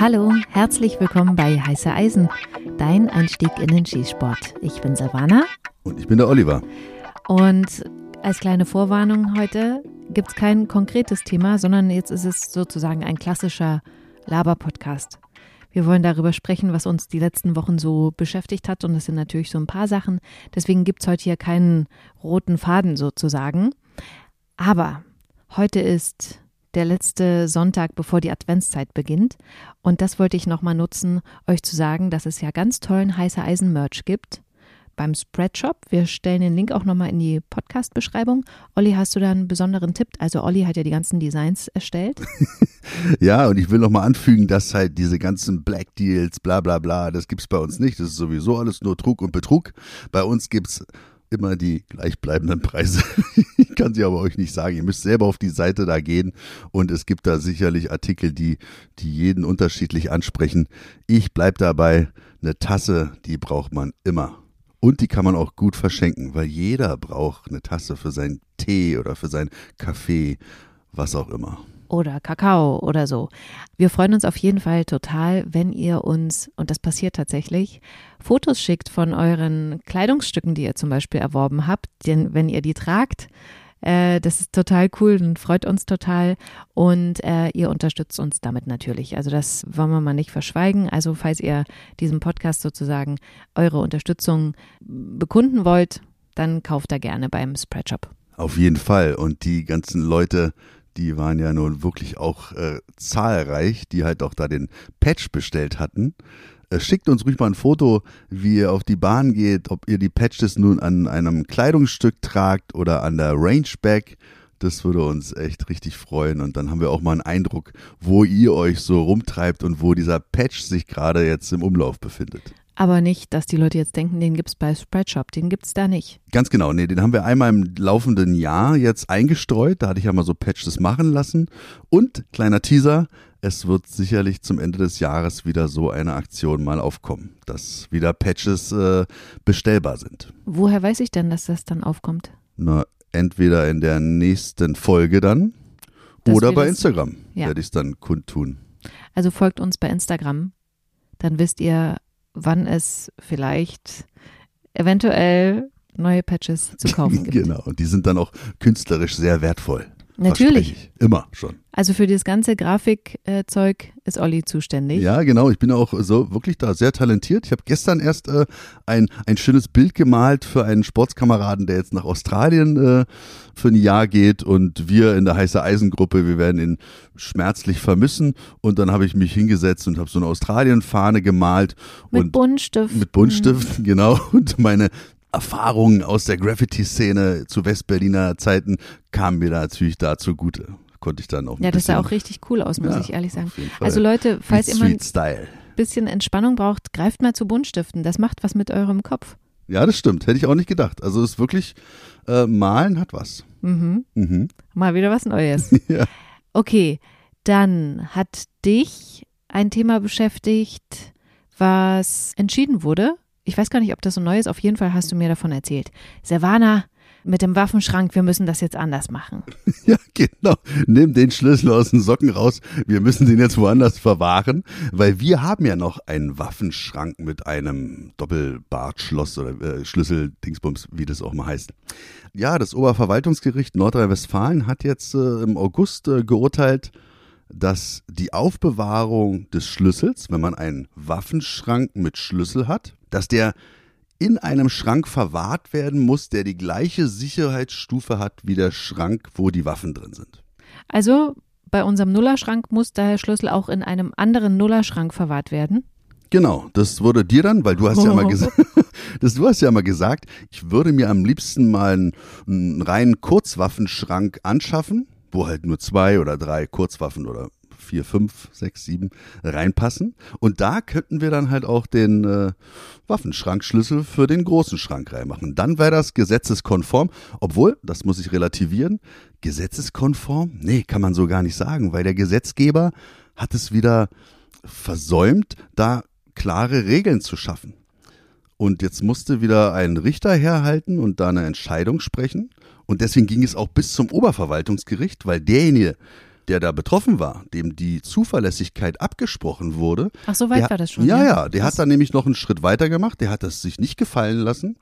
Hallo, herzlich willkommen bei Heiße Eisen, dein Einstieg in den Skisport. Ich bin Silvana. Und ich bin der Oliver. Und als kleine Vorwarnung heute gibt es kein konkretes Thema, sondern jetzt ist es sozusagen ein klassischer Laber-Podcast. Wir wollen darüber sprechen, was uns die letzten Wochen so beschäftigt hat. Und das sind natürlich so ein paar Sachen. Deswegen gibt es heute hier keinen roten Faden sozusagen. Aber heute ist der letzte Sonntag, bevor die Adventszeit beginnt. Und das wollte ich nochmal nutzen, euch zu sagen, dass es ja ganz tollen heiße Eisen-Merch gibt beim Spreadshop. Wir stellen den Link auch nochmal in die Podcast-Beschreibung. Olli, hast du da einen besonderen Tipp? Also Olli hat ja die ganzen Designs erstellt. ja, und ich will nochmal anfügen, dass halt diese ganzen Black Deals, bla bla bla, das gibt es bei uns nicht. Das ist sowieso alles nur Trug und Betrug. Bei uns gibt es immer die gleichbleibenden Preise. ich kann sie aber euch nicht sagen. Ihr müsst selber auf die Seite da gehen und es gibt da sicherlich Artikel, die, die jeden unterschiedlich ansprechen. Ich bleibe dabei, eine Tasse, die braucht man immer. Und die kann man auch gut verschenken, weil jeder braucht eine Tasse für seinen Tee oder für seinen Kaffee, was auch immer oder Kakao oder so. Wir freuen uns auf jeden Fall total, wenn ihr uns, und das passiert tatsächlich, Fotos schickt von euren Kleidungsstücken, die ihr zum Beispiel erworben habt. Denn wenn ihr die tragt, äh, das ist total cool und freut uns total. Und äh, ihr unterstützt uns damit natürlich. Also das wollen wir mal nicht verschweigen. Also falls ihr diesem Podcast sozusagen eure Unterstützung bekunden wollt, dann kauft da gerne beim Spreadshop. Auf jeden Fall. Und die ganzen Leute, die waren ja nun wirklich auch äh, zahlreich, die halt auch da den Patch bestellt hatten. Äh, schickt uns ruhig mal ein Foto, wie ihr auf die Bahn geht, ob ihr die Patches nun an einem Kleidungsstück tragt oder an der Rangeback. Das würde uns echt richtig freuen und dann haben wir auch mal einen Eindruck, wo ihr euch so rumtreibt und wo dieser Patch sich gerade jetzt im Umlauf befindet. Aber nicht, dass die Leute jetzt denken, den gibt es bei Spreadshop, den gibt es da nicht. Ganz genau, nee, den haben wir einmal im laufenden Jahr jetzt eingestreut. Da hatte ich ja mal so Patches machen lassen. Und kleiner Teaser, es wird sicherlich zum Ende des Jahres wieder so eine Aktion mal aufkommen, dass wieder Patches äh, bestellbar sind. Woher weiß ich denn, dass das dann aufkommt? Na, entweder in der nächsten Folge dann dass oder bei Instagram ja. werde ich es dann kundtun. Also folgt uns bei Instagram, dann wisst ihr, wann es vielleicht eventuell neue Patches zu kaufen gibt. genau, und die sind dann auch künstlerisch sehr wertvoll. Natürlich. Immer schon. Also für das ganze Grafikzeug ist Olli zuständig. Ja, genau. Ich bin auch so wirklich da sehr talentiert. Ich habe gestern erst äh, ein, ein schönes Bild gemalt für einen Sportskameraden, der jetzt nach Australien äh, für ein Jahr geht und wir in der heiße Eisengruppe, wir werden ihn schmerzlich vermissen. Und dann habe ich mich hingesetzt und habe so eine Australien-Fahne gemalt. Mit Buntstiften. Mit Buntstiften, genau. Und meine Erfahrungen aus der Graffiti-Szene zu Westberliner Zeiten kamen mir da natürlich da zugute. Konnte ich dann auch. Ja, das sah auch richtig cool aus, muss ja, ich ehrlich sagen. Also Leute, falls ihr mal ein bisschen Entspannung braucht, greift mal zu Buntstiften. Das macht was mit eurem Kopf. Ja, das stimmt. Hätte ich auch nicht gedacht. Also es ist wirklich, äh, Malen hat was. Mhm. Mhm. Mal wieder was Neues. ja. Okay, dann hat dich ein Thema beschäftigt, was entschieden wurde ich weiß gar nicht, ob das so neu ist. Auf jeden Fall hast du mir davon erzählt. Servana, mit dem Waffenschrank, wir müssen das jetzt anders machen. Ja, genau. Nimm den Schlüssel aus den Socken raus. Wir müssen den jetzt woanders verwahren, weil wir haben ja noch einen Waffenschrank mit einem Doppelbartschloss oder äh, Schlüssel, Dingsbums, wie das auch mal heißt. Ja, das Oberverwaltungsgericht Nordrhein-Westfalen hat jetzt äh, im August äh, geurteilt, dass die Aufbewahrung des Schlüssels, wenn man einen Waffenschrank mit Schlüssel hat, dass der in einem Schrank verwahrt werden muss, der die gleiche Sicherheitsstufe hat wie der Schrank, wo die Waffen drin sind. Also bei unserem Nullerschrank muss der Schlüssel auch in einem anderen Nullerschrank verwahrt werden? Genau, das wurde dir dann, weil du hast ja mal gesagt, du hast ja mal gesagt, ich würde mir am liebsten mal einen, einen reinen Kurzwaffenschrank anschaffen wo halt nur zwei oder drei Kurzwaffen oder vier, fünf, sechs, sieben reinpassen. Und da könnten wir dann halt auch den äh, Waffenschrankschlüssel für den großen Schrank reinmachen. Dann wäre das gesetzeskonform, obwohl, das muss ich relativieren, gesetzeskonform? Nee, kann man so gar nicht sagen, weil der Gesetzgeber hat es wieder versäumt, da klare Regeln zu schaffen. Und jetzt musste wieder ein Richter herhalten und da eine Entscheidung sprechen. Und deswegen ging es auch bis zum Oberverwaltungsgericht, weil derjenige, der da betroffen war, dem die Zuverlässigkeit abgesprochen wurde. Ach, so weit der, war das schon. Ja, ja, ja, der hat dann nämlich noch einen Schritt weiter gemacht. Der hat das sich nicht gefallen lassen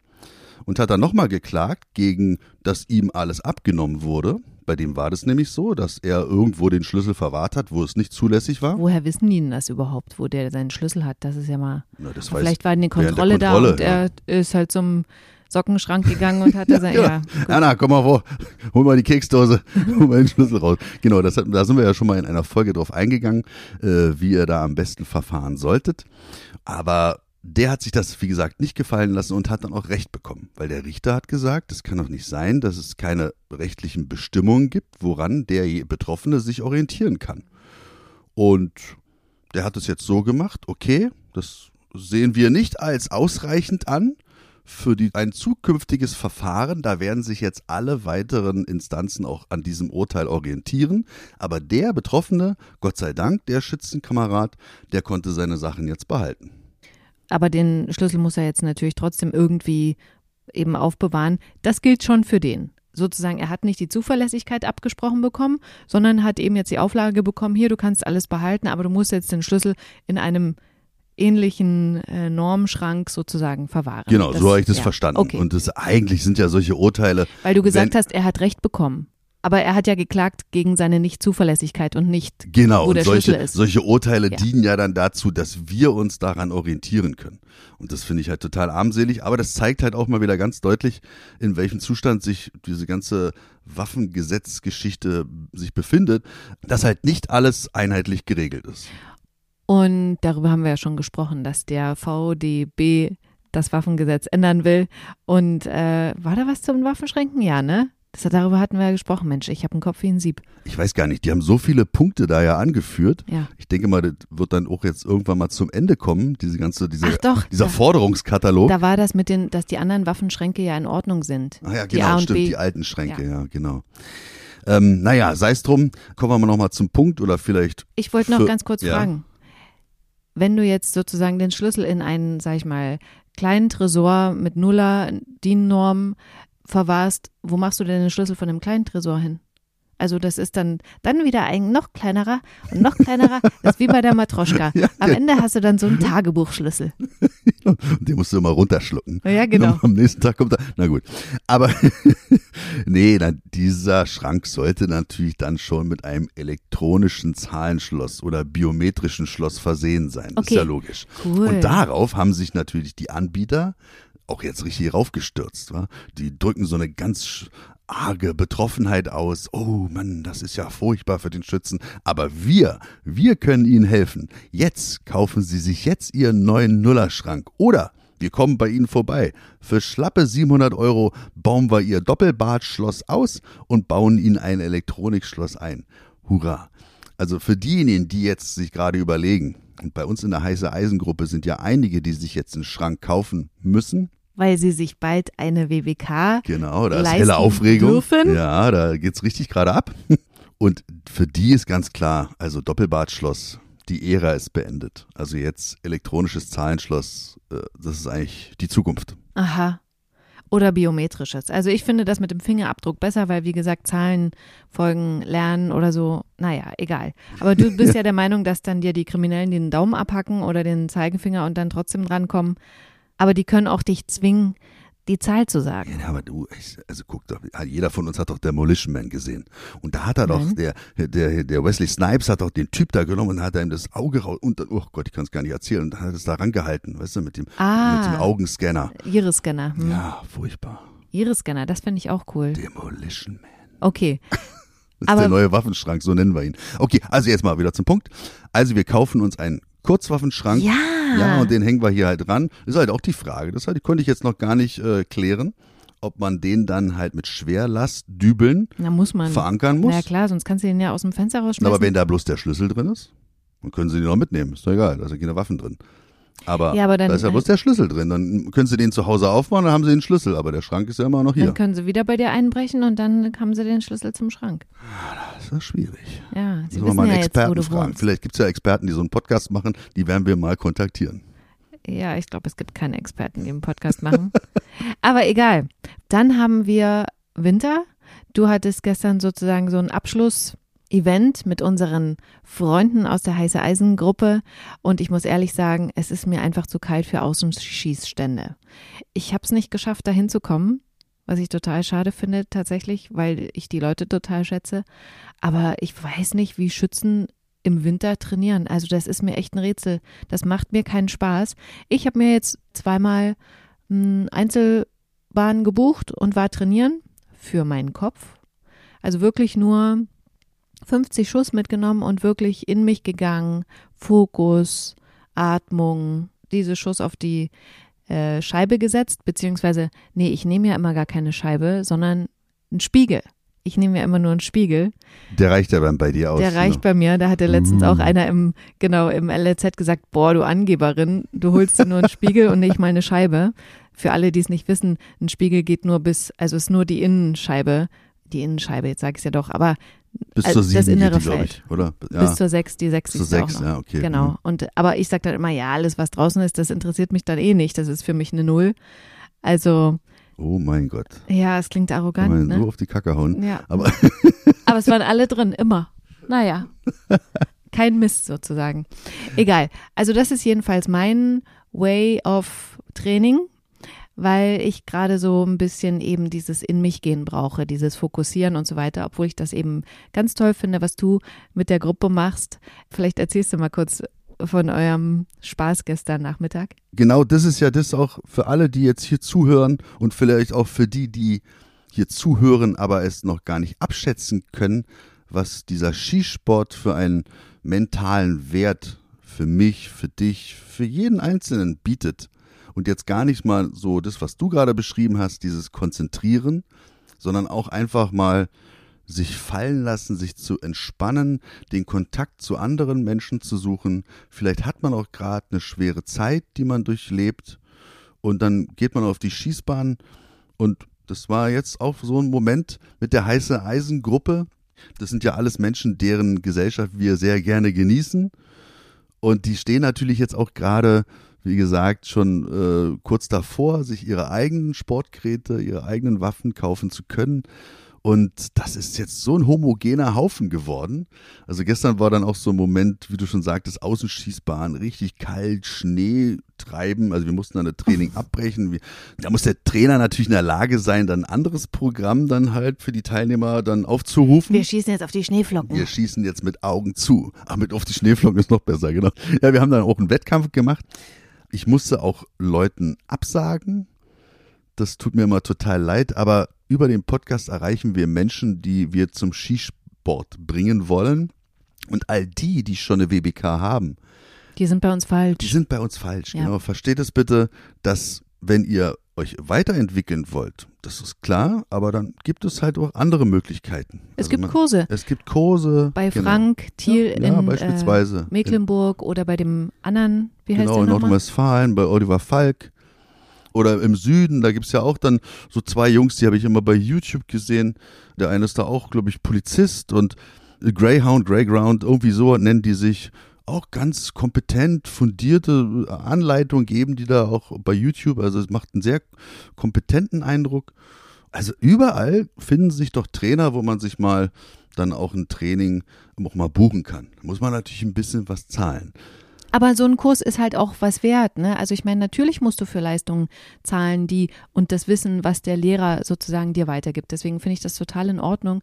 und hat dann nochmal geklagt gegen, dass ihm alles abgenommen wurde. Bei dem war das nämlich so, dass er irgendwo den Schlüssel verwahrt hat, wo es nicht zulässig war. Woher wissen die denn das überhaupt, wo der seinen Schlüssel hat? Das ist ja mal. Na, vielleicht war eine Kontrolle, Kontrolle, da und ja. er ist halt zum Sockenschrank gegangen und hatte sein. Ja, gut. Anna, komm mal vor, hol mal die Keksdose, hol mal den Schlüssel raus. Genau, das, da sind wir ja schon mal in einer Folge drauf eingegangen, äh, wie ihr da am besten verfahren solltet. Aber der hat sich das, wie gesagt, nicht gefallen lassen und hat dann auch Recht bekommen, weil der Richter hat gesagt, es kann doch nicht sein, dass es keine rechtlichen Bestimmungen gibt, woran der Betroffene sich orientieren kann. Und der hat es jetzt so gemacht, okay, das sehen wir nicht als ausreichend an für die, ein zukünftiges Verfahren. Da werden sich jetzt alle weiteren Instanzen auch an diesem Urteil orientieren. Aber der Betroffene, Gott sei Dank, der Schützenkamerad, der konnte seine Sachen jetzt behalten. Aber den Schlüssel muss er jetzt natürlich trotzdem irgendwie eben aufbewahren. Das gilt schon für den. Sozusagen, er hat nicht die Zuverlässigkeit abgesprochen bekommen, sondern hat eben jetzt die Auflage bekommen, hier, du kannst alles behalten, aber du musst jetzt den Schlüssel in einem ähnlichen äh, Normschrank sozusagen verwahren. Genau, so habe ich das ja. verstanden. Okay. Und das eigentlich sind ja solche Urteile. Weil du gesagt wenn- hast, er hat Recht bekommen. Aber er hat ja geklagt gegen seine Nicht-Zuverlässigkeit und nicht, Genau, wo der und solche, Schlüssel ist. solche Urteile Ja. dienen ja dann dazu, dass wir uns daran orientieren können. Und das finde ich halt total armselig, aber das zeigt halt auch mal wieder ganz deutlich, in welchem Zustand sich diese ganze Waffengesetzgeschichte sich befindet, dass halt nicht alles einheitlich geregelt ist. Und darüber haben wir ja schon gesprochen, dass der VDB das Waffengesetz ändern will. Und äh, war da was zum Waffenschränken? Ja, ne? Das, darüber hatten wir ja gesprochen. Mensch, ich habe einen Kopf wie ein Sieb. Ich weiß gar nicht, die haben so viele Punkte da ja angeführt. Ja. Ich denke mal, das wird dann auch jetzt irgendwann mal zum Ende kommen, diese ganze, diese, doch, dieser da- Forderungskatalog. Da war das mit den, dass die anderen Waffenschränke ja in Ordnung sind. Ah ja, die genau, A stimmt, B. die alten Schränke, ja, genau. Ähm, naja, sei es drum, kommen wir mal nochmal zum Punkt oder vielleicht Ich wollte noch ganz kurz ja. fragen. Wenn du jetzt sozusagen den Schlüssel in einen, sag ich mal, kleinen Tresor mit Nuller DIN-Norm verwahrst, wo machst du denn den Schlüssel von dem kleinen Tresor hin? Also das ist dann, dann wieder ein noch kleinerer und noch kleinerer. Das ist wie bei der Matroschka. Ja, Am Ende hast du dann so einen Tagebuchschlüssel. Den musst du immer runterschlucken. Ja, genau. Und am nächsten Tag kommt er. Na gut. Aber nee, na, dieser Schrank sollte natürlich dann schon mit einem elektronischen Zahlenschloss oder biometrischen Schloss versehen sein. Das ist Okay. ja logisch. Cool. Und darauf haben sich natürlich die Anbieter auch jetzt richtig raufgestürzt. Wa? Die drücken so eine ganz arge Betroffenheit aus. Oh Mann, das ist ja furchtbar für den Schützen. Aber wir, wir können Ihnen helfen. Jetzt kaufen Sie sich jetzt Ihren neuen Nullerschrank. Oder wir kommen bei Ihnen vorbei. Für schlappe 700 Euro bauen wir Ihr Doppelbadschloss aus und bauen Ihnen ein Elektronikschloss ein. Hurra! Also für diejenigen, die jetzt sich gerade überlegen, und bei uns in der heiße Eisengruppe sind ja einige, die sich jetzt einen Schrank kaufen müssen. Weil sie sich bald eine WWK Genau, da ist helle Aufregung. dürfen. Ja, da geht's richtig gerade ab. Und für die ist ganz klar, also Doppelbadschloss, die Ära ist beendet. Also jetzt elektronisches Zahlenschloss, äh, das ist eigentlich die Zukunft. Aha. Oder biometrisches. Also ich finde das mit dem Fingerabdruck besser, weil wie gesagt, Zahlen folgen, lernen oder so, naja, egal. Aber du bist ja der Meinung, dass dann dir die Kriminellen den Daumen abhacken oder den Zeigefinger und dann trotzdem drankommen. Aber die können auch dich zwingen, die Zahl zu sagen. Ja, aber du, also guck doch, jeder von uns hat doch Demolition Man gesehen. Und da hat er doch, Nein. der, der, der Wesley Snipes hat doch den Typ da genommen und hat ihm das Auge raus, und dann, oh Gott, ich kann es gar nicht erzählen, und dann hat er es da rangehalten, weißt du, mit dem, mit dem Ah, Augenscanner. Iris-Scanner. Hm. Ja, furchtbar. Iris-Scanner, das finde ich auch cool. Demolition Man. Okay. Das ist Aber- der neue Waffenschrank, so nennen wir ihn. Okay, also jetzt mal wieder zum Punkt. Also wir kaufen uns einen Kurzwaffenschrank. Ja. Ja, und den hängen wir hier halt dran. Ist halt auch die Frage. Das halt, die konnte ich jetzt noch gar nicht äh, klären, ob man den dann halt mit Schwerlastdübeln muss man. verankern muss. Na klar, sonst kannst du den ja aus dem Fenster rausschmeißen. Aber wenn da bloß der Schlüssel drin ist, dann können sie den noch mitnehmen. Ist doch egal, da sind keine Waffen drin. Aber, Ja, aber dann- da ist ja bloß der Schlüssel drin. Dann können sie den zu Hause aufmachen, dann haben sie den Schlüssel. Aber der Schrank ist ja immer noch hier. Dann können sie wieder bei dir einbrechen und dann haben sie den Schlüssel zum Schrank. Das ist schwierig. Ja, sie Müssen wir mal einen ja jetzt, Experten du fragen. Vielleicht gibt es ja Experten, die so einen Podcast machen, die werden wir mal kontaktieren. Ja, ich glaube, es gibt keine Experten, die einen Podcast machen. Aber egal. Dann haben wir Winter. Du hattest gestern sozusagen so einen Abschluss Event mit unseren Freunden aus der Heiße Eisen Gruppe und ich muss ehrlich sagen, es ist mir einfach zu kalt für Außenschießstände. Ich habe es nicht geschafft, da hinzukommen, was ich total schade finde tatsächlich, weil ich die Leute total schätze. Aber ich weiß nicht, wie Schützen im Winter trainieren. Also das ist mir echt ein Rätsel. Das macht mir keinen Spaß. Ich habe mir jetzt zweimal hm, Einzelbahn gebucht und war trainieren für meinen Kopf. Also wirklich nur 50 Schuss mitgenommen und wirklich in mich gegangen. Fokus, Atmung, diese Schuss auf die äh, Scheibe gesetzt, beziehungsweise, nee, ich nehme ja immer gar keine Scheibe, sondern einen Spiegel. Ich nehme ja immer nur einen Spiegel. Der reicht ja dann bei dir aus. Der reicht ne? bei mir. Da hatte letztens mm. auch einer im, genau, im LZ gesagt, boah, du Angeberin, du holst dir nur einen Spiegel und nicht mal eine Scheibe. Für alle, die es nicht wissen, ein Spiegel geht nur bis, also ist nur die Innenscheibe die Innenscheibe, jetzt sage ich es ja doch, aber bis zur 7 das Feld. Ich, oder? Ja. Bis zur 6, die 6 ist zur 6, ja, okay. Genau. Mhm. Und, aber ich sage dann immer, ja, alles, was draußen ist, das interessiert mich dann eh nicht. Das ist für mich eine Null. Also. Oh mein Gott. Ja, es klingt arrogant. Kann man ne? so auf die Kacke hauen. Ja. Aber, aber es waren alle drin, immer. Naja. Kein Mist sozusagen. Egal. Also, das ist jedenfalls mein Way of Training weil ich gerade so ein bisschen eben dieses in mich gehen brauche, dieses Fokussieren und so weiter, obwohl ich das eben ganz toll finde, was du mit der Gruppe machst. Vielleicht erzählst du mal kurz von eurem Spaß gestern Nachmittag. Genau, das ist ja das auch für alle, die jetzt hier zuhören und vielleicht auch für die, die hier zuhören, aber es noch gar nicht abschätzen können, was dieser Skisport für einen mentalen Wert für mich, für dich, für jeden Einzelnen bietet. Und jetzt gar nicht mal so das, was du gerade beschrieben hast, dieses Konzentrieren, sondern auch einfach mal sich fallen lassen, sich zu entspannen, den Kontakt zu anderen Menschen zu suchen. Vielleicht hat man auch gerade eine schwere Zeit, die man durchlebt und dann geht man auf die Schießbahn und das war jetzt auch so ein Moment mit der heiße Eisengruppe. Das sind ja alles Menschen, deren Gesellschaft wir sehr gerne genießen. Und die stehen natürlich jetzt auch gerade wie gesagt, schon äh, kurz davor, sich ihre eigenen Sportgeräte, ihre eigenen Waffen kaufen zu können. Und das ist jetzt so ein homogener Haufen geworden. Also gestern war dann auch so ein Moment, wie du schon sagtest, Außenschießbahn, richtig kalt, Schnee treiben. Also wir mussten dann das Training abbrechen. Da muss der Trainer natürlich in der Lage sein, dann ein anderes Programm dann halt für die Teilnehmer dann aufzurufen. Wir schießen jetzt auf die Schneeflocken. Wir schießen jetzt mit Augen zu. Ach, mit auf die Schneeflocken ist noch besser, genau. Ja, wir haben dann auch einen Wettkampf gemacht. Ich musste auch Leuten absagen. Das tut mir immer total leid, aber über den Podcast erreichen wir Menschen, die wir zum Skisport bringen wollen. Und all die, die schon eine WBK haben, die sind bei uns falsch. Die sind bei uns falsch, ja. genau. Versteht es bitte, dass wenn ihr euch weiterentwickeln wollt, das ist klar, aber dann gibt es halt auch andere Möglichkeiten. Es also gibt man, Kurse. Es gibt Kurse. Bei genau. Frank Thiel ja, ja, in beispielsweise. Äh, Mecklenburg in, oder bei dem anderen, wie heißt genau, der in Nordrhein-Westfalen, bei Oliver Falk. Oder im Süden, da gibt es ja auch dann so zwei Jungs, die habe ich immer bei YouTube gesehen. Der eine ist da auch, glaube ich, Polizist und Greyhound, Greyground, irgendwie so nennen die sich auch ganz kompetent, fundierte Anleitung geben die da auch bei YouTube. Also es macht einen sehr kompetenten Eindruck. Also überall finden sich doch Trainer, wo man sich mal dann auch ein Training auch mal buchen kann. Da muss man natürlich ein bisschen was zahlen. Aber so ein Kurs ist halt auch was wert, ne? Also ich meine, natürlich musst du für Leistungen zahlen, die und das Wissen, was der Lehrer sozusagen dir weitergibt. Deswegen finde ich das total in Ordnung,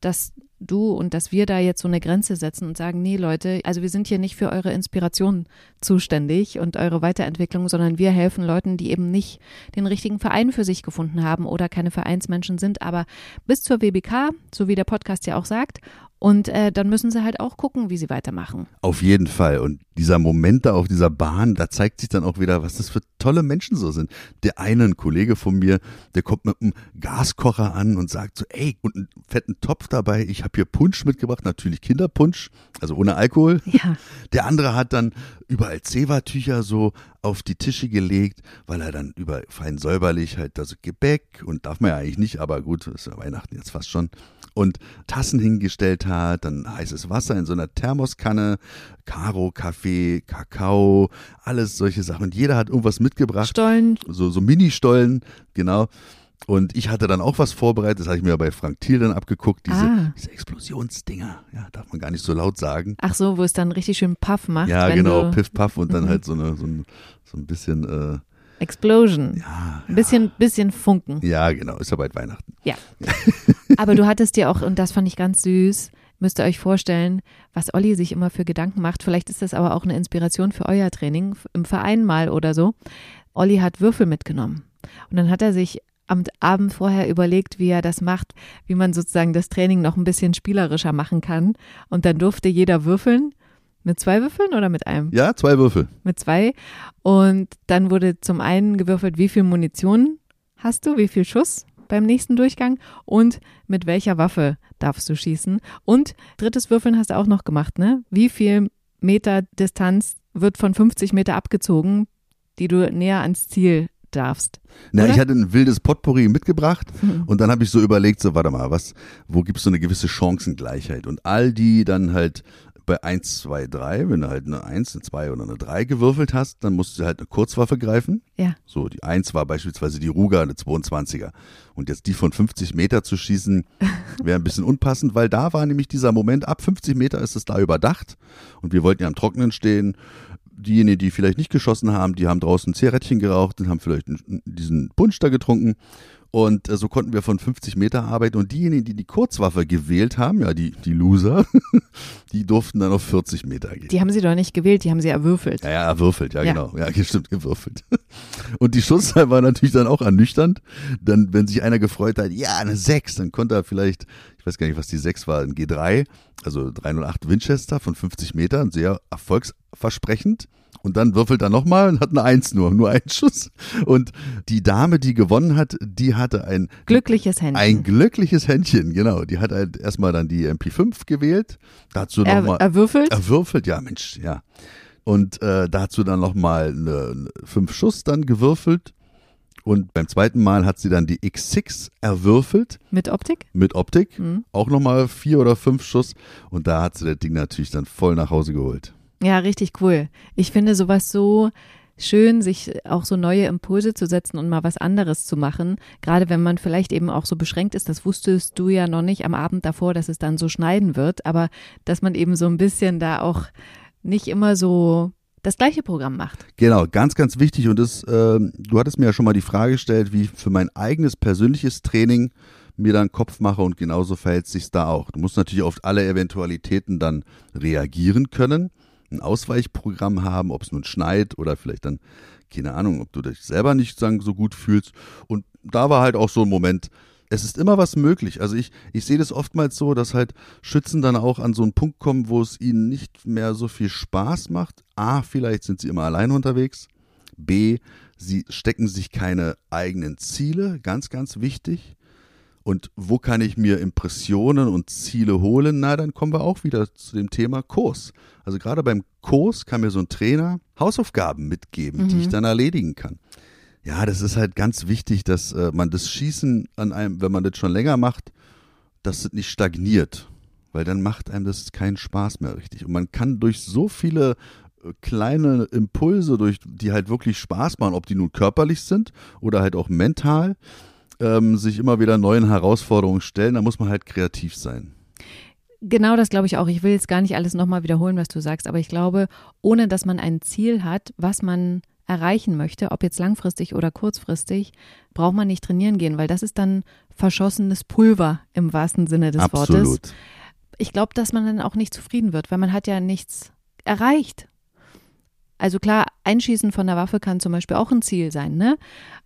dass du und dass wir da jetzt so eine Grenze setzen und sagen, nee Leute, also wir sind hier nicht für eure Inspiration zuständig und eure Weiterentwicklung, sondern wir helfen Leuten, die eben nicht den richtigen Verein für sich gefunden haben oder keine Vereinsmenschen sind, aber bis zur WBK, so wie der Podcast ja auch sagt, und äh, dann müssen sie halt auch gucken, wie sie weitermachen. Auf jeden Fall. Und dieser Moment da auf dieser Bahn, da zeigt sich dann auch wieder, was das für tolle Menschen so sind. Der eine, ein Kollege von mir, der kommt mit einem Gaskocher an und sagt so, ey, und einen fetten Topf dabei. Ich habe hier Punsch mitgebracht, natürlich Kinderpunsch, also ohne Alkohol. Ja. Der andere hat dann überall Zewa-Tücher so auf die Tische gelegt, weil er dann über fein säuberlich halt das Gebäck und darf man ja eigentlich nicht, aber gut, ist ja Weihnachten jetzt fast schon und Tassen hingestellt hat, dann heißes Wasser in so einer Thermoskanne, Karo, Kaffee, Kakao, alles solche Sachen. Und jeder hat irgendwas mitgebracht. Stollen. So, so Mini-Stollen, genau. Und ich hatte dann auch was vorbereitet, das habe ich mir bei Frank Thiel dann abgeguckt, diese, Ah. diese Explosionsdinger, ja, darf man gar nicht so laut sagen. Ach so, wo es dann richtig schön Puff macht. Ja, genau, Piff Puff und dann Mhm. halt so, eine, so, ein, so ein bisschen, äh, Explosion. ja, Ein bisschen, bisschen Funken. ja, genau, ist ja bald Weihnachten. Aber du hattest dir auch, und das fand ich ganz süß, müsst ihr euch vorstellen, was Olli sich immer für Gedanken macht. Vielleicht ist das aber auch eine Inspiration für euer Training im Verein mal oder so. Olli hat Würfel mitgenommen. Und dann hat er sich am Abend vorher überlegt, wie er das macht, wie man sozusagen das Training noch ein bisschen spielerischer machen kann. Und dann durfte jeder würfeln. Mit zwei Würfeln oder mit einem? Ja, zwei Würfel. Mit zwei. Und dann wurde zum einen gewürfelt, wie viel Munition hast du, wie viel Schuss beim nächsten Durchgang und mit welcher Waffe darfst du schießen. Und drittes Würfeln hast du auch noch gemacht, ne? Wie viel Meter Distanz wird von 50 Meter abgezogen, die du näher ans Ziel darfst? Na, Oder? ich hatte ein wildes Potpourri mitgebracht Mhm. und dann habe ich so überlegt, so warte mal, was, wo gibt es so eine gewisse Chancengleichheit? Und all die dann halt bei 1, 2, 3, wenn du halt eine 1, eine 2 oder eine 3 gewürfelt hast, dann musst du halt eine Kurzwaffe greifen. Ja. So, die 1 war beispielsweise die Ruger, eine 22er. Und jetzt die von 50 Meter zu schießen, wäre ein bisschen unpassend, weil da war nämlich dieser Moment, ab 50 Meter ist es da überdacht und wir wollten ja am Trockenen stehen. Diejenigen, die vielleicht nicht geschossen haben, die haben draußen ein Zigarettchen geraucht und haben vielleicht diesen Punsch da getrunken. Und äh, so konnten wir von 50 Meter arbeiten. Und diejenigen, die die Kurzwaffe gewählt haben, ja, die, die Loser, die durften dann auf 40 Meter gehen. Die haben sie doch nicht gewählt, die haben sie erwürfelt. Ja, ja, erwürfelt, ja, Ja. genau. Ja, stimmt, gewürfelt. Und die Schusszahl war natürlich dann auch ernüchternd. Dann, wenn sich einer gefreut hat, ja, eine 6, dann konnte er vielleicht, ich weiß gar nicht, was die 6 war, ein G3, also 308 Winchester von 50 Metern, sehr erfolgsversprechend. Und dann würfelt er nochmal und hat eine 1 nur, nur einen Schuss. Und die Dame, die gewonnen hat, die hatte ein Glückliches Händchen. ein glückliches Händchen, genau. Die hat halt erstmal dann die MP5 gewählt. Dazu er, nochmal erwürfelt? erwürfelt, ja Mensch, ja. Und äh, dazu dann nochmal eine, eine fünf Schuss dann gewürfelt. Und beim zweiten Mal hat sie dann die X6 erwürfelt mit Optik? mit Optik. Mhm. Auch nochmal vier oder fünf Schuss. Und da hat sie das Ding natürlich dann voll nach Hause geholt. Ja, richtig cool. Ich finde sowas so schön, sich auch so neue Impulse zu setzen und mal was anderes zu machen. Gerade wenn man vielleicht eben auch so beschränkt ist, das wusstest du ja noch nicht am Abend davor, dass es dann so schneiden wird, aber dass man eben so ein bisschen da auch nicht immer so das gleiche Programm macht. Genau, ganz, ganz wichtig. Und das, ähm, du hattest mir ja schon mal die Frage gestellt, wie ich für mein eigenes persönliches Training mir dann Kopf mache und genauso verhält sich da auch. Du musst natürlich auf alle Eventualitäten dann reagieren können, ein Ausweichprogramm haben, ob es nun schneit oder vielleicht dann, keine Ahnung, ob du dich selber nicht so gut fühlst. Und da war halt auch so ein Moment, es ist immer was möglich. Also ich, ich sehe das oftmals so, dass halt Schützen dann auch an so einen Punkt kommen, wo es ihnen nicht mehr so viel Spaß macht. A, vielleicht sind sie immer allein unterwegs. B, sie stecken sich keine eigenen Ziele, ganz, ganz wichtig. Und wo kann ich mir Impressionen und Ziele holen? Na, dann kommen wir auch wieder zu dem Thema Kurs. Also gerade beim Kurs kann mir so ein Trainer Hausaufgaben mitgeben, die ich dann erledigen kann. Ja, das ist halt ganz wichtig, dass äh, man das Schießen an einem, wenn man das schon länger macht, dass es nicht stagniert, weil dann macht einem das keinen Spaß mehr richtig. Und man kann durch so viele äh, kleine Impulse, durch die halt wirklich Spaß machen, ob die nun körperlich sind oder halt auch mental, ähm, sich immer wieder neuen Herausforderungen stellen. Da muss man halt kreativ sein. Genau das glaube ich auch. Ich will jetzt gar nicht alles nochmal wiederholen, was du sagst, aber ich glaube, ohne dass man ein Ziel hat, was man erreichen möchte, ob jetzt langfristig oder kurzfristig, braucht man nicht trainieren gehen, weil das ist dann verschossenes Pulver im wahrsten Sinne des Wortes. Absolut. Ich glaube, dass man dann auch nicht zufrieden wird, weil man hat ja nichts erreicht. Also klar, Einschießen von der Waffe kann zum Beispiel auch ein Ziel sein, ne?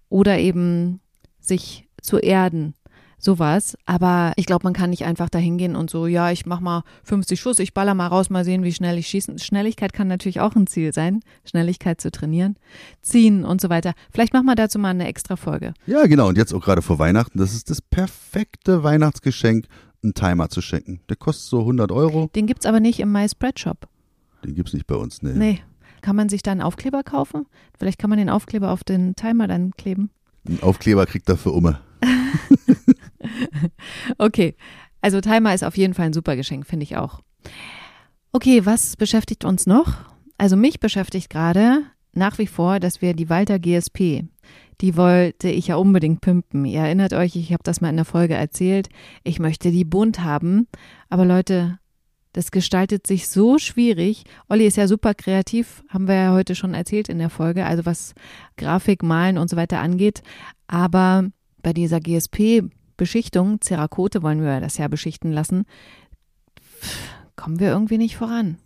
Oder eben sich zu erden, sowas. Aber ich glaube, man kann nicht einfach dahin gehen und so, ja, ich mach mal 50 Schuss, ich baller mal raus, mal sehen, wie schnell ich schießen. Schnelligkeit kann natürlich auch ein Ziel sein, Schnelligkeit zu trainieren, ziehen und so weiter. Vielleicht machen wir dazu mal eine extra Folge. Ja, genau. Und jetzt auch gerade vor Weihnachten, das ist das perfekte Weihnachtsgeschenk, einen Timer zu schenken. Der kostet so 100 Euro. Den gibt's aber nicht im My Spread Shop. Den gibt's nicht bei uns. Nee. Nee. Kann man sich da einen Aufkleber kaufen? Vielleicht kann man den Aufkleber auf den Timer dann kleben. Einen Aufkleber kriegt er für Umme. Okay, also Timer ist auf jeden Fall ein super Geschenk, finde ich auch. Okay, was beschäftigt uns noch? Also mich beschäftigt gerade nach wie vor, dass wir die Walter GSP, die wollte ich ja unbedingt pimpen. Ihr erinnert euch, ich habe das mal in der Folge erzählt. Ich möchte die bunt haben. Aber Leute, das gestaltet sich so schwierig. Olli ist ja super kreativ, haben wir ja heute schon erzählt in der Folge, also was Grafik, Malen und so weiter angeht. Aber bei dieser GSP-Beschichtung, Cerakote wollen wir das ja beschichten lassen, kommen wir irgendwie nicht voran.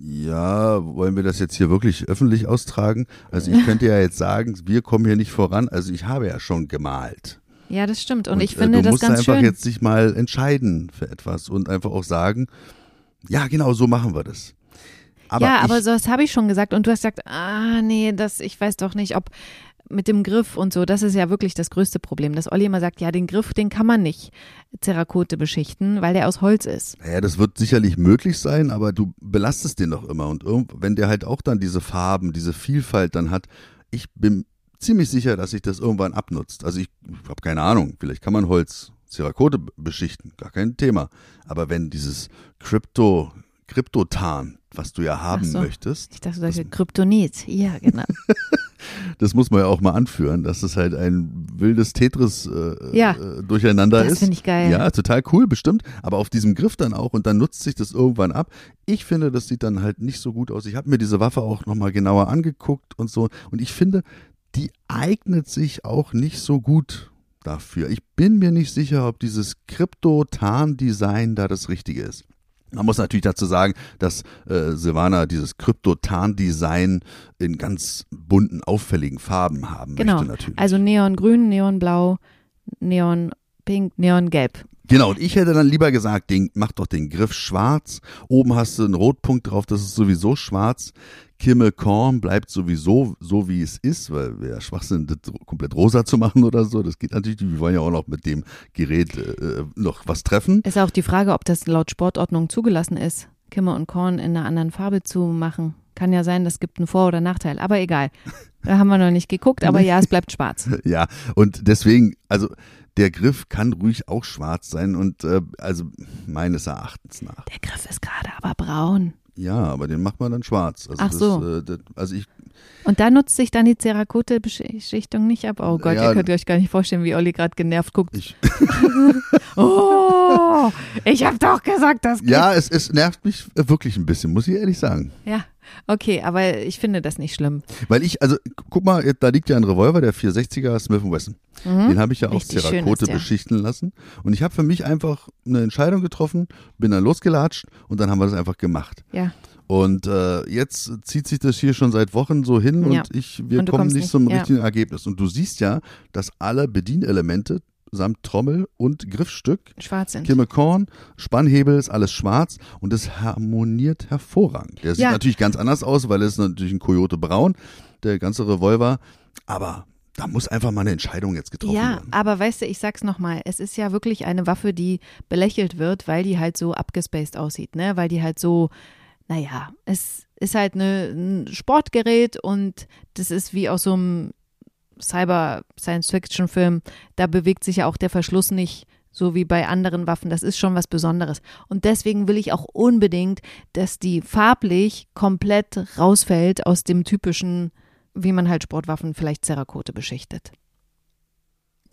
Ja, wollen wir das jetzt hier wirklich öffentlich austragen? Also ich könnte ja jetzt sagen, wir kommen hier nicht voran. Also ich habe ja schon gemalt. Ja, das stimmt. Und, und ich finde äh, das ganz schön. Du musst einfach jetzt sich mal entscheiden für etwas und einfach auch sagen, ja, genau, so machen wir das. Aber ja, aber so, das habe ich schon gesagt und du hast gesagt, ah, nee, das, ich weiß doch nicht, ob mit dem Griff und so, das ist ja wirklich das größte Problem, dass Olli immer sagt, ja, den Griff, den kann man nicht Zerakote beschichten, weil der aus Holz ist. Ja, das wird sicherlich möglich sein, aber du belastest den doch immer und wenn der halt auch dann diese Farben, diese Vielfalt dann hat, ich bin ziemlich sicher, dass sich das irgendwann abnutzt. Also ich habe keine Ahnung, vielleicht kann man Holz Cerakote beschichten, gar kein Thema. Aber wenn dieses Krypto, Kryptotan, was du ja haben so. möchtest. Ich dachte, du sagst Kryptonit. Ja, genau. das muss man ja auch mal anführen, dass es halt ein wildes Tetris äh, ja, äh, ist. Das finde ich geil. Ja, total cool, bestimmt. Aber auf diesem Griff dann auch und dann nutzt sich das irgendwann ab. Ich finde, das sieht dann halt nicht so gut aus. Ich habe mir diese Waffe auch nochmal genauer angeguckt und so. Und ich finde, die eignet sich auch nicht so gut dafür. Ich bin mir nicht sicher, ob dieses Krypto-Tarn-Design da das Richtige ist. Man muss natürlich dazu sagen, dass äh, Silvana dieses Krypto-Tarn-Design in ganz bunten, auffälligen Farben haben genau. möchte natürlich. Also Neongrün, Neonblau, Neonpink, Neongelb. Genau, und ich hätte dann lieber gesagt, den, mach doch den Griff schwarz. Oben hast du einen Rotpunkt drauf, das ist sowieso schwarz. Kimmel Korn bleibt sowieso so, wie es ist, weil wir ja Schwachsinn, das komplett rosa zu machen oder so, das geht natürlich nicht. Wir wollen ja auch noch mit dem Gerät äh, noch was treffen. Ist auch die Frage, ob das laut Sportordnung zugelassen ist, Kimme und Korn in einer anderen Farbe zu machen. Kann ja sein, das gibt einen Vor- oder Nachteil, aber egal. Da haben wir noch nicht geguckt, aber ja, es bleibt schwarz. ja, und deswegen, also der Griff kann ruhig auch schwarz sein und äh, also meines Erachtens nach. Der Griff ist gerade aber braun. Ja, aber den macht man dann schwarz. Also Ach so. Das, äh, das, also ich, und da nutzt sich dann die Zerakote-Beschichtung nicht ab. Oh Gott, ja, ihr könnt euch gar nicht vorstellen, wie Olli gerade genervt guckt. Ich oh, ich habe doch gesagt, das geht. Ja, es, es nervt mich wirklich ein bisschen, muss ich ehrlich sagen. Ja, okay, aber ich finde das nicht schlimm. Weil ich, also guck mal, da liegt ja ein Revolver, der 460er Smith Wesson. Mhm. Den habe ich ja auch Zerakote beschichten lassen. Und ich habe für mich einfach eine Entscheidung getroffen, bin dann losgelatscht und dann haben wir das einfach gemacht. Ja. Und äh, jetzt zieht sich das hier schon seit Wochen so hin ja. und ich, wir und kommen nicht, nicht zum ja. richtigen Ergebnis. Und du siehst ja, dass alle Bedienelemente samt Trommel und Griffstück schwarz sind. Kimme Korn, Spannhebel ist alles schwarz und es harmoniert hervorragend. Der sieht ja. natürlich ganz anders aus, weil es natürlich ein Coyote Braun, der ganze Revolver, aber da muss einfach mal eine Entscheidung jetzt getroffen ja, werden. Ja, aber weißt du, ich sag's nochmal, es ist ja wirklich eine Waffe, die belächelt wird, weil die halt so abgespaced aussieht, ne? Weil die halt so naja, es ist halt eine, ein Sportgerät und das ist wie aus so einem Cyber-Science-Fiction-Film. Da bewegt sich ja auch der Verschluss nicht so wie bei anderen Waffen. Das ist schon was Besonderes. Und deswegen will ich auch unbedingt, dass die farblich komplett rausfällt aus dem typischen, wie man halt Sportwaffen vielleicht Zerakote beschichtet.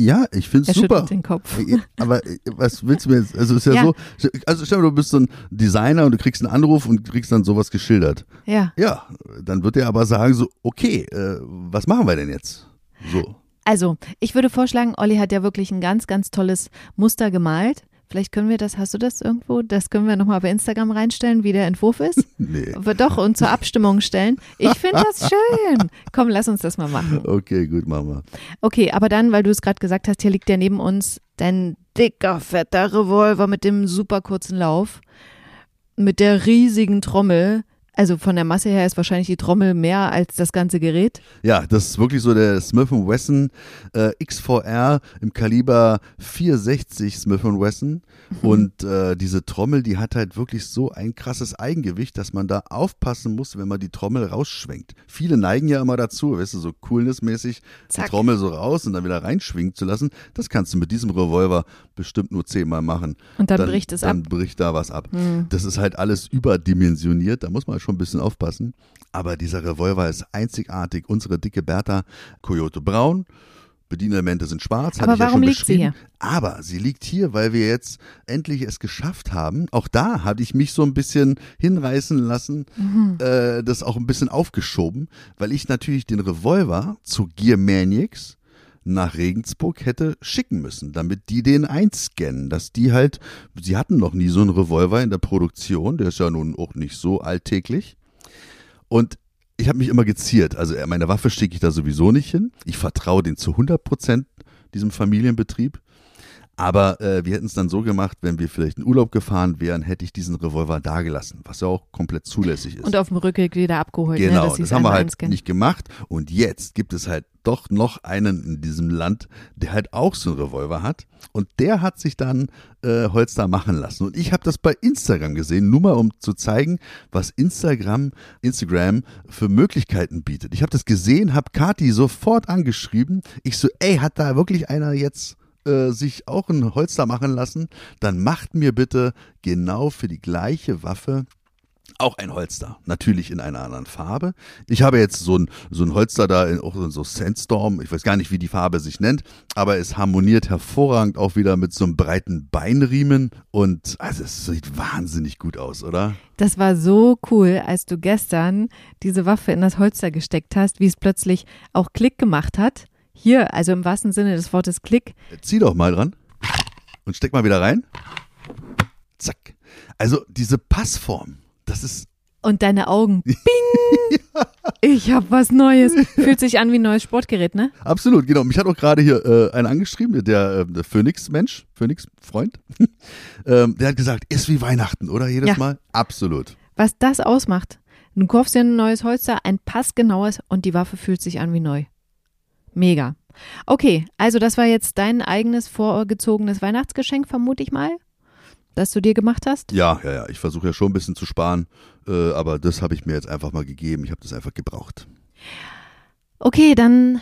Ja, ich finde es super. Den Kopf. Aber äh, was willst du mir jetzt? Also ist ja, ja, so, also stell dir du bist so ein Designer und du kriegst einen Anruf und kriegst dann sowas geschildert. Ja. Ja, dann wird er aber sagen so, okay, äh, was machen wir denn jetzt? So. Also, ich würde vorschlagen, Olli hat ja wirklich ein ganz, ganz tolles Muster gemalt. Vielleicht können wir das, hast du das irgendwo? Das können wir nochmal bei Instagram reinstellen, wie der Entwurf ist. Nee. Aber doch, und zur Abstimmung stellen. Ich finde das schön. Komm, lass uns das mal machen. Okay, gut, wir. Okay, aber dann, weil du es gerade gesagt hast, hier liegt ja neben uns dein dicker, fetter Revolver mit dem super kurzen Lauf, mit der riesigen Trommel, also von der Masse her ist wahrscheinlich die Trommel mehr als das ganze Gerät. Ja, das ist wirklich so der Smith Wesson äh, X4R im Kaliber 460 Smith Wesson. Mhm. Und äh, diese Trommel, die hat halt wirklich so ein krasses Eigengewicht, dass man da aufpassen muss, wenn man die Trommel rausschwenkt. Viele neigen ja immer dazu, weißt du, so coolnessmäßig die Trommel so raus und dann wieder reinschwingen zu lassen. Das kannst du mit diesem Revolver bestimmt nur zehnmal machen. Und dann, dann bricht es dann ab. Dann bricht da was ab. Mhm. Das ist halt alles überdimensioniert, da muss man schon schon ein bisschen aufpassen. Aber dieser Revolver ist einzigartig. Unsere dicke Bertha, Coyote Braun, Bedienelemente sind schwarz, Aber hatte ich ja warum schon liegt sie hier? Aber sie liegt hier, weil wir jetzt endlich es geschafft haben. Auch da hatte ich mich so ein bisschen hinreißen lassen, Mhm. äh, das auch ein bisschen aufgeschoben, weil ich natürlich den Revolver zu Gear Maniacs nach Regensburg hätte schicken müssen, damit die den einscannen, dass die halt, sie hatten noch nie so einen Revolver in der Produktion, der ist ja nun auch nicht so alltäglich. Und ich habe mich immer geziert. Also äh, meine Waffe stecke ich da sowieso nicht hin. Ich vertraue den zu 100 Prozent, diesem Familienbetrieb. Aber äh, wir hätten es dann so gemacht, wenn wir vielleicht in Urlaub gefahren wären, hätte ich diesen Revolver dagelassen, was ja auch komplett zulässig ist. Und auf dem Rückweg wieder abgeholt. ne, Genau, sie das haben wir halt einscannen. nicht gemacht. Und jetzt gibt es halt doch noch einen in diesem Land, der halt auch so einen Revolver hat. Und der hat sich dann äh, Holster machen lassen. Und ich habe das bei Instagram gesehen, nur mal um zu zeigen, was Instagram, Instagram für Möglichkeiten bietet. Ich habe das gesehen, habe Kati sofort angeschrieben. Ich so, ey, hat da wirklich einer jetzt äh, sich auch ein Holster machen lassen? Dann macht mir bitte genau für die gleiche Waffe auch ein Holster, natürlich in einer anderen Farbe. Ich habe jetzt so ein, so ein Holster da, auch so Sandstorm, ich weiß gar nicht, wie die Farbe sich nennt, aber es harmoniert hervorragend auch wieder mit so einem breiten Beinriemen und also es sieht wahnsinnig gut aus, oder? Das war so cool, als du gestern diese Waffe in das Holster gesteckt hast, wie es plötzlich auch Klick gemacht hat. Hier, also im wahrsten Sinne des Wortes Klick. Zieh doch mal dran und steck mal wieder rein. Zack. Also diese Passform, das ist Und deine Augen. Bing! Ich hab was Neues. Fühlt sich an wie ein neues Sportgerät, ne? Absolut, genau. Mich hat auch gerade hier äh, einer angeschrieben, der, äh, Phoenix-Mensch, Phoenix-Freund. ähm, der hat gesagt, ist wie Weihnachten, oder? Jedes Ja. Mal? Absolut. Was das ausmacht. Du kaufst dir ein neues Holster, ein passgenaues und die Waffe fühlt sich an wie neu. Mega. Okay, also das war jetzt dein eigenes vorgezogenes Weihnachtsgeschenk, vermute ich mal, das du dir gemacht hast. Ja, ja, ja. Ich versuche ja schon ein bisschen zu sparen, äh, aber das habe ich mir jetzt einfach mal gegeben. Ich habe das einfach gebraucht. Okay, dann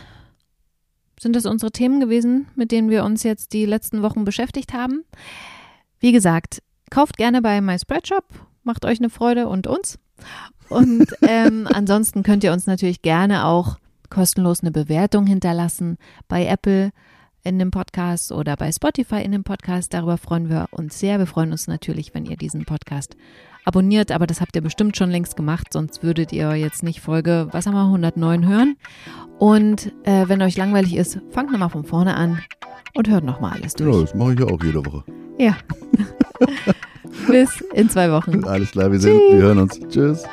sind das unsere Themen gewesen, mit denen wir uns jetzt die letzten Wochen beschäftigt haben. Wie gesagt, kauft gerne bei My Spreadshop, macht euch eine Freude und uns. Und ähm, ansonsten könnt ihr uns natürlich gerne auch kostenlos eine Bewertung hinterlassen bei Apple in dem Podcast oder bei Spotify in dem Podcast. Darüber freuen wir uns sehr. Wir freuen uns natürlich, wenn ihr diesen Podcast abonniert, aber das habt ihr bestimmt schon längst gemacht, sonst würdet ihr jetzt nicht Folge, was haben wir, 109 hören. Und äh, wenn euch langweilig ist, fangt nochmal von vorne an und hört nochmal alles Genau, durch. das mache ich ja auch jede Woche. Ja. Bis in zwei Wochen. Alles klar, wir, sehen, wir hören uns. Tschüss.